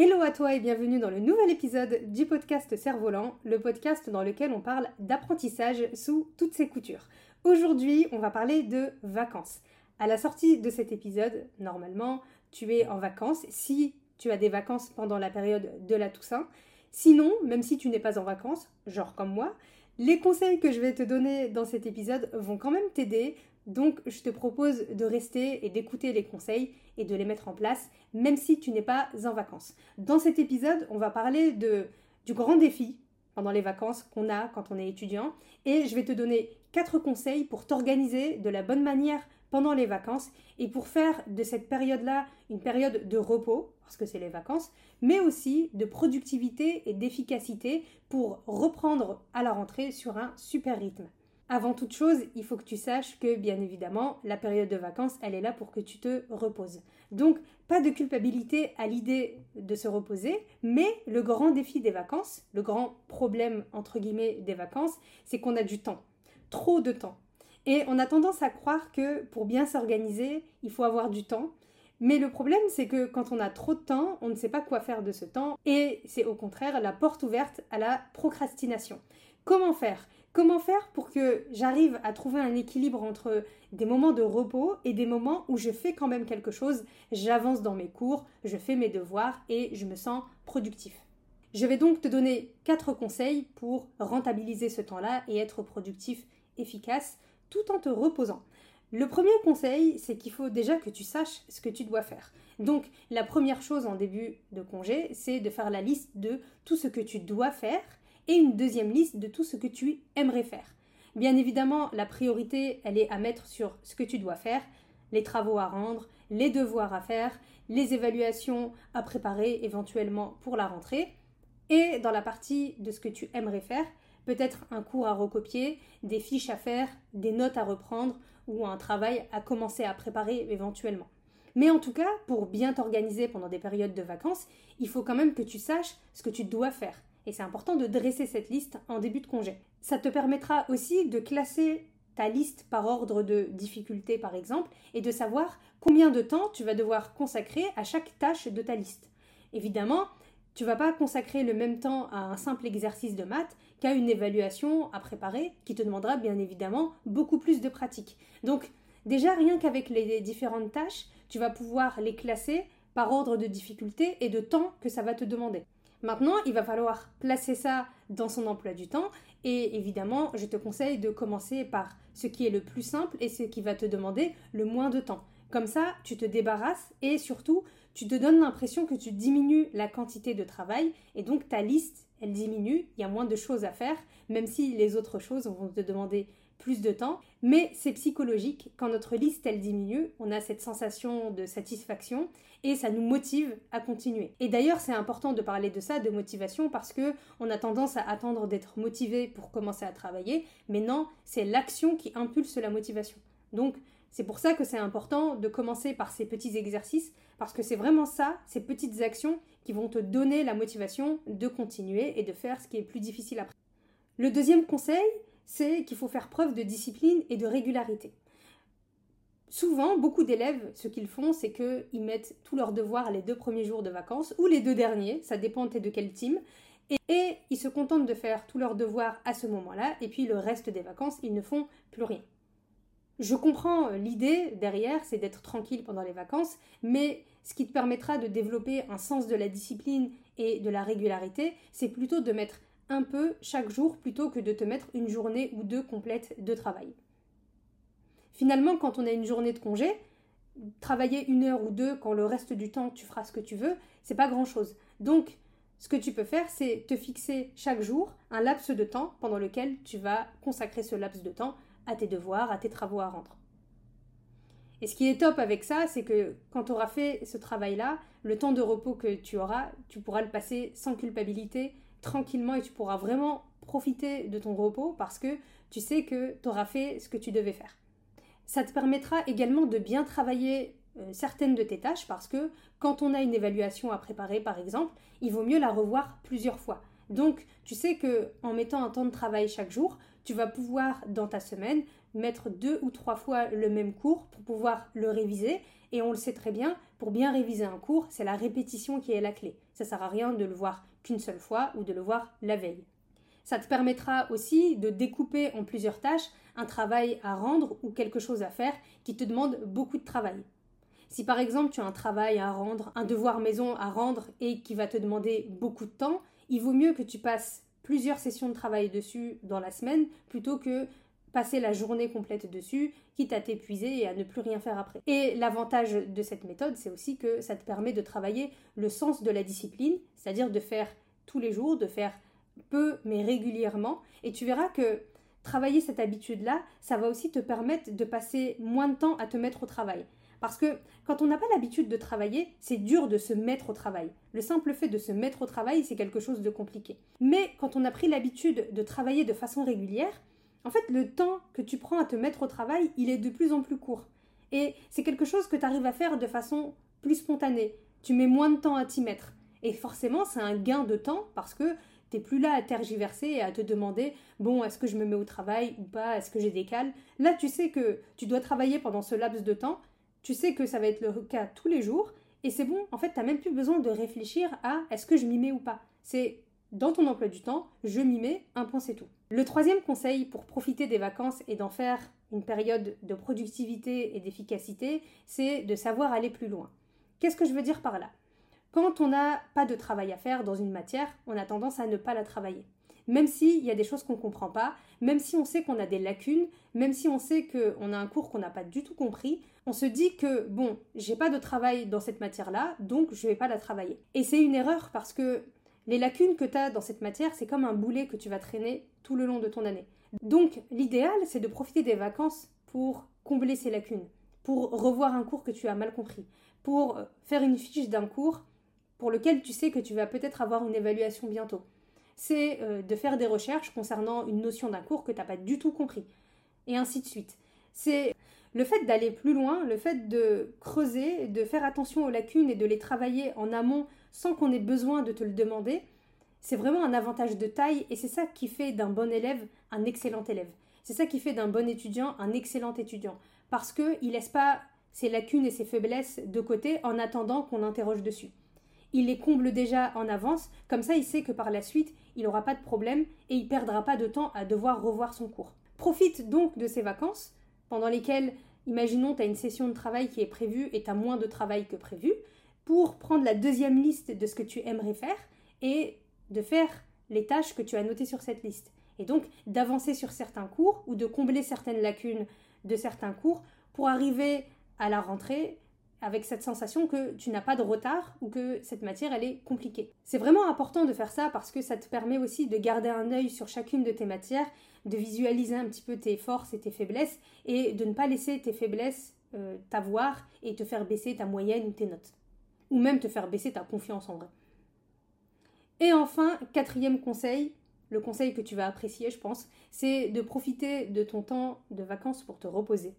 Hello à toi et bienvenue dans le nouvel épisode du podcast Cerf-Volant, le podcast dans lequel on parle d'apprentissage sous toutes ses coutures. Aujourd'hui, on va parler de vacances. À la sortie de cet épisode, normalement, tu es en vacances si tu as des vacances pendant la période de la Toussaint. Sinon, même si tu n'es pas en vacances, genre comme moi, les conseils que je vais te donner dans cet épisode vont quand même t'aider donc, je te propose de rester et d'écouter les conseils et de les mettre en place, même si tu n'es pas en vacances. Dans cet épisode, on va parler de, du grand défi pendant les vacances qu'on a quand on est étudiant, et je vais te donner quatre conseils pour t'organiser de la bonne manière pendant les vacances et pour faire de cette période-là une période de repos, parce que c'est les vacances, mais aussi de productivité et d'efficacité pour reprendre à la rentrée sur un super rythme. Avant toute chose, il faut que tu saches que, bien évidemment, la période de vacances, elle est là pour que tu te reposes. Donc, pas de culpabilité à l'idée de se reposer, mais le grand défi des vacances, le grand problème, entre guillemets, des vacances, c'est qu'on a du temps. Trop de temps. Et on a tendance à croire que pour bien s'organiser, il faut avoir du temps. Mais le problème, c'est que quand on a trop de temps, on ne sait pas quoi faire de ce temps. Et c'est au contraire la porte ouverte à la procrastination. Comment faire? Comment faire pour que j'arrive à trouver un équilibre entre des moments de repos et des moments où je fais quand même quelque chose, j'avance dans mes cours, je fais mes devoirs et je me sens productif? Je vais donc te donner quatre conseils pour rentabiliser ce temps-là et être productif, efficace, tout en te reposant. Le premier conseil, c'est qu'il faut déjà que tu saches ce que tu dois faire. Donc, la première chose en début de congé, c'est de faire la liste de tout ce que tu dois faire et une deuxième liste de tout ce que tu aimerais faire. Bien évidemment, la priorité, elle est à mettre sur ce que tu dois faire, les travaux à rendre, les devoirs à faire, les évaluations à préparer éventuellement pour la rentrée. Et dans la partie de ce que tu aimerais faire, peut-être un cours à recopier, des fiches à faire, des notes à reprendre ou un travail à commencer à préparer éventuellement. Mais en tout cas, pour bien t'organiser pendant des périodes de vacances, il faut quand même que tu saches ce que tu dois faire. Et c'est important de dresser cette liste en début de congé. Ça te permettra aussi de classer ta liste par ordre de difficulté par exemple et de savoir combien de temps tu vas devoir consacrer à chaque tâche de ta liste. Évidemment, tu vas pas consacrer le même temps à un simple exercice de maths qu'à une évaluation à préparer qui te demandera bien évidemment beaucoup plus de pratique. Donc déjà rien qu'avec les différentes tâches, tu vas pouvoir les classer par ordre de difficulté et de temps que ça va te demander. Maintenant, il va falloir placer ça dans son emploi du temps et évidemment, je te conseille de commencer par ce qui est le plus simple et ce qui va te demander le moins de temps. Comme ça, tu te débarrasses et surtout, tu te donnes l'impression que tu diminues la quantité de travail et donc ta liste, elle diminue, il y a moins de choses à faire, même si les autres choses vont te demander plus de temps. Mais c'est psychologique. Quand notre liste, elle diminue, on a cette sensation de satisfaction et ça nous motive à continuer. Et d'ailleurs, c'est important de parler de ça, de motivation, parce que on a tendance à attendre d'être motivé pour commencer à travailler. Mais non, c'est l'action qui impulse la motivation. C'est pour ça que c'est important de commencer par ces petits exercices, parce que c'est vraiment ça, ces petites actions, qui vont te donner la motivation de continuer et de faire ce qui est plus difficile après. Le deuxième conseil, c'est qu'il faut faire preuve de discipline et de régularité. Souvent, beaucoup d'élèves, ce qu'ils font, c'est qu'ils mettent tous leurs devoirs les deux premiers jours de vacances, ou les deux derniers, ça dépend de quel team, et, ils se contentent de faire tous leurs devoirs à ce moment-là, et puis le reste des vacances, ils ne font plus rien. Je comprends l'idée derrière, c'est d'être tranquille pendant les vacances, mais ce qui te permettra de développer un sens de la discipline et de la régularité, c'est plutôt de mettre un peu chaque jour plutôt que de te mettre une journée ou deux complètes de travail. Finalement, quand on a une journée de congé, travailler une heure ou deux quand le reste du temps tu feras ce que tu veux, c'est pas grand chose. Donc, ce que tu peux faire, c'est te fixer chaque jour un laps de temps pendant lequel tu vas consacrer ce laps de temps à tes devoirs, à tes travaux à rendre. Et ce qui est top avec ça, c'est que quand tu auras fait ce travail-là, le temps de repos que tu auras, tu pourras le passer sans culpabilité, tranquillement et tu pourras vraiment profiter de ton repos parce que tu sais que tu auras fait ce que tu devais faire. Ça te permettra également de bien travailler euh, certaines de tes tâches parce que quand on a une évaluation à préparer par exemple, il vaut mieux la revoir plusieurs fois. Donc tu sais que en mettant un temps de travail chaque jour, tu vas pouvoir dans ta semaine mettre deux ou trois fois le même cours pour pouvoir le réviser et on le sait très bien, pour bien réviser un cours, c'est la répétition qui est la clé. Ça sert à rien de le voir qu'une seule fois ou de le voir la veille. Ça te permettra aussi de découper en plusieurs tâches un travail à rendre ou quelque chose à faire qui te demande beaucoup de travail. Si par exemple tu as un travail à rendre, un devoir maison à rendre et qui va te demander beaucoup de temps, il vaut mieux que tu passes plusieurs sessions de travail dessus dans la semaine plutôt que passer la journée complète dessus, quitte à t'épuiser et à ne plus rien faire après. Et l'avantage de cette méthode, c'est aussi que ça te permet de travailler le sens de la discipline, c'est-à-dire de faire tous les jours, de faire peu mais régulièrement, et tu verras que travailler cette habitude-là, ça va aussi te permettre de passer moins de temps à te mettre au travail. Parce que quand on n'a pas l'habitude de travailler, c'est dur de se mettre au travail. Le simple fait de se mettre au travail, c'est quelque chose de compliqué. Mais quand on a pris l'habitude de travailler de façon régulière, en fait, le temps que tu prends à te mettre au travail, il est de plus en plus court. Et c'est quelque chose que tu arrives à faire de façon plus spontanée. Tu mets moins de temps à t'y mettre. Et forcément, c'est un gain de temps parce que t'es plus là à tergiverser et à te demander bon, est-ce que je me mets au travail ou pas, est-ce que j'ai décale. Là, tu sais que tu dois travailler pendant ce laps de temps tu sais que ça va être le cas tous les jours, et c'est bon, en fait, tu n'as même plus besoin de réfléchir à est-ce que je m'y mets ou pas. C'est dans ton emploi du temps, je m'y mets, un point c'est tout. Le troisième conseil pour profiter des vacances et d'en faire une période de productivité et d'efficacité, c'est de savoir aller plus loin. Qu'est-ce que je veux dire par là? Quand on n'a pas de travail à faire dans une matière, on a tendance à ne pas la travailler même s'il y a des choses qu'on ne comprend pas, même si on sait qu'on a des lacunes, même si on sait qu'on a un cours qu'on n'a pas du tout compris, on se dit que bon, j'ai pas de travail dans cette matière-là, donc je vais pas la travailler. Et c'est une erreur parce que les lacunes que tu as dans cette matière, c'est comme un boulet que tu vas traîner tout le long de ton année. Donc l'idéal, c'est de profiter des vacances pour combler ces lacunes, pour revoir un cours que tu as mal compris, pour faire une fiche d'un cours pour lequel tu sais que tu vas peut-être avoir une évaluation bientôt c'est euh, de faire des recherches concernant une notion d'un cours que tu n'as pas du tout compris. Et ainsi de suite. C'est le fait d'aller plus loin, le fait de creuser, de faire attention aux lacunes et de les travailler en amont sans qu'on ait besoin de te le demander, c'est vraiment un avantage de taille et c'est ça qui fait d'un bon élève un excellent élève. C'est ça qui fait d'un bon étudiant un excellent étudiant. Parce qu'il laisse pas ses lacunes et ses faiblesses de côté en attendant qu'on interroge dessus il les comble déjà en avance, comme ça il sait que par la suite, il n'aura pas de problème et il perdra pas de temps à devoir revoir son cours. Profite donc de ces vacances, pendant lesquelles, imaginons, tu as une session de travail qui est prévue et tu as moins de travail que prévu, pour prendre la deuxième liste de ce que tu aimerais faire et de faire les tâches que tu as notées sur cette liste. Et donc d'avancer sur certains cours ou de combler certaines lacunes de certains cours pour arriver à la rentrée avec cette sensation que tu n'as pas de retard ou que cette matière elle est compliquée. C'est vraiment important de faire ça parce que ça te permet aussi de garder un œil sur chacune de tes matières, de visualiser un petit peu tes forces et tes faiblesses et de ne pas laisser tes faiblesses euh, t'avoir et te faire baisser ta moyenne ou tes notes. Ou même te faire baisser ta confiance en vrai. Et enfin, quatrième conseil, le conseil que tu vas apprécier je pense, c'est de profiter de ton temps de vacances pour te reposer.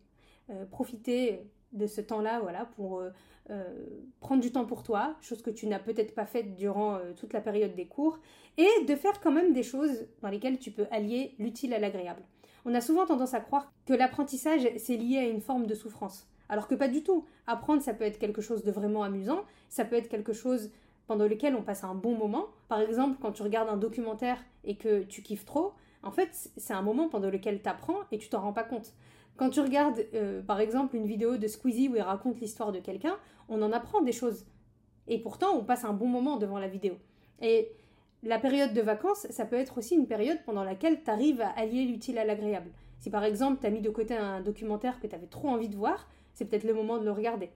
Euh, profiter de ce temps-là, voilà, pour euh, euh, prendre du temps pour toi, chose que tu n'as peut-être pas faite durant euh, toute la période des cours, et de faire quand même des choses dans lesquelles tu peux allier l'utile à l'agréable. On a souvent tendance à croire que l'apprentissage, c'est lié à une forme de souffrance. Alors que pas du tout. Apprendre, ça peut être quelque chose de vraiment amusant, ça peut être quelque chose pendant lequel on passe un bon moment. Par exemple, quand tu regardes un documentaire et que tu kiffes trop, en fait, c'est un moment pendant lequel tu apprends et tu t'en rends pas compte. Quand tu regardes, euh, par exemple, une vidéo de Squeezie où il raconte l'histoire de quelqu'un, on en apprend des choses. Et pourtant, on passe un bon moment devant la vidéo. Et la période de vacances, ça peut être aussi une période pendant laquelle tu arrives à allier l'utile à l'agréable. Si par exemple, tu as mis de côté un documentaire que tu avais trop envie de voir, c'est peut-être le moment de le regarder.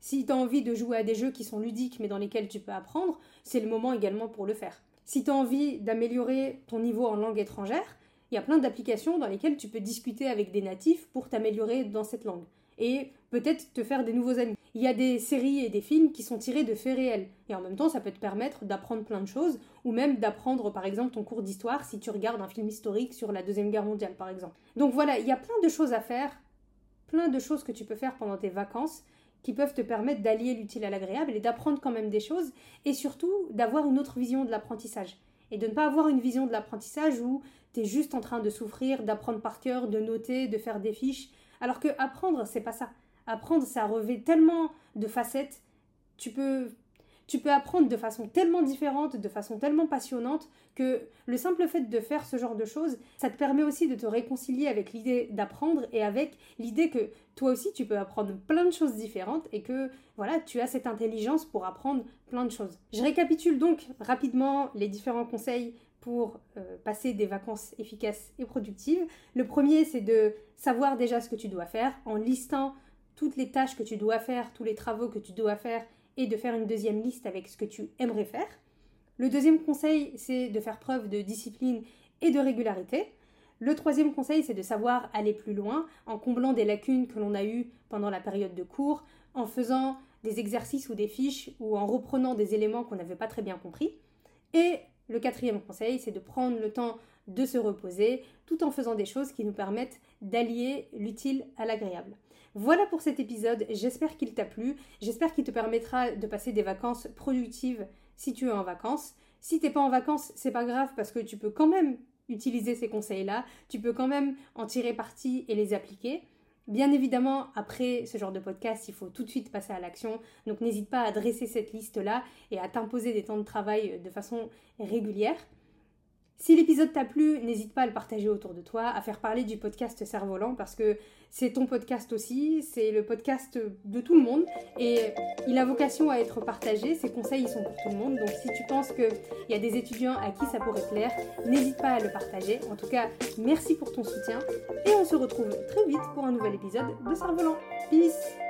Si tu as envie de jouer à des jeux qui sont ludiques mais dans lesquels tu peux apprendre, c'est le moment également pour le faire. Si tu as envie d'améliorer ton niveau en langue étrangère, il y a plein d'applications dans lesquelles tu peux discuter avec des natifs pour t'améliorer dans cette langue. et peut-être te faire des nouveaux amis. Il y a des séries et des films qui sont tirés de faits réels. Et en même temps, ça peut te permettre d'apprendre plein de choses, ou même d'apprendre par exemple ton cours d'histoire si tu regardes un film historique sur la Deuxième Guerre mondiale par exemple. Donc voilà, il y a plein de choses à faire, plein de choses que tu peux faire pendant tes vacances qui peuvent te permettre d'allier l'utile à l'agréable et d'apprendre quand même des choses, et surtout d'avoir une autre vision de l'apprentissage. Et de ne pas avoir une vision de l'apprentissage où tu es juste en train de souffrir, d'apprendre par cœur, de noter, de faire des fiches, alors que apprendre, c'est pas ça. Apprendre, ça revêt tellement de facettes. Tu peux, tu peux apprendre de façon tellement différente, de façon tellement passionnante, que le simple fait de faire ce genre de choses, ça te permet aussi de te réconcilier avec l'idée d'apprendre et avec l'idée que toi aussi tu peux apprendre plein de choses différentes et que voilà, tu as cette intelligence pour apprendre plein de choses. Je récapitule donc rapidement les différents conseils pour euh, passer des vacances efficaces et productives. Le premier, c'est de savoir déjà ce que tu dois faire en listant toutes les tâches que tu dois faire, tous les travaux que tu dois faire et de faire une deuxième liste avec ce que tu aimerais faire. Le deuxième conseil, c'est de faire preuve de discipline et de régularité. Le troisième conseil, c'est de savoir aller plus loin en comblant des lacunes que l'on a eues pendant la période de cours, en faisant des exercices ou des fiches ou en reprenant des éléments qu'on n'avait pas très bien compris. Et le quatrième conseil, c'est de prendre le temps de se reposer tout en faisant des choses qui nous permettent d'allier l'utile à l'agréable. Voilà pour cet épisode, j'espère qu'il t'a plu, j'espère qu'il te permettra de passer des vacances productives si tu es en vacances. Si t'es pas en vacances, c'est pas grave parce que tu peux quand même utiliser ces conseils-là, tu peux quand même en tirer parti et les appliquer. Bien évidemment, après ce genre de podcast, il faut tout de suite passer à l'action. Donc n'hésite pas à dresser cette liste-là et à t'imposer des temps de travail de façon régulière. Si l'épisode t'a plu, n'hésite pas à le partager autour de toi, à faire parler du podcast Cerf-Volant parce que c'est ton podcast aussi, c'est le podcast de tout le monde et il a vocation à être partagé. Ces conseils, ils sont pour tout le monde. Donc si tu penses qu'il y a des étudiants à qui ça pourrait plaire, n'hésite pas à le partager. En tout cas, merci pour ton soutien et on se retrouve très vite pour un nouvel épisode de Cerf-Volant. Peace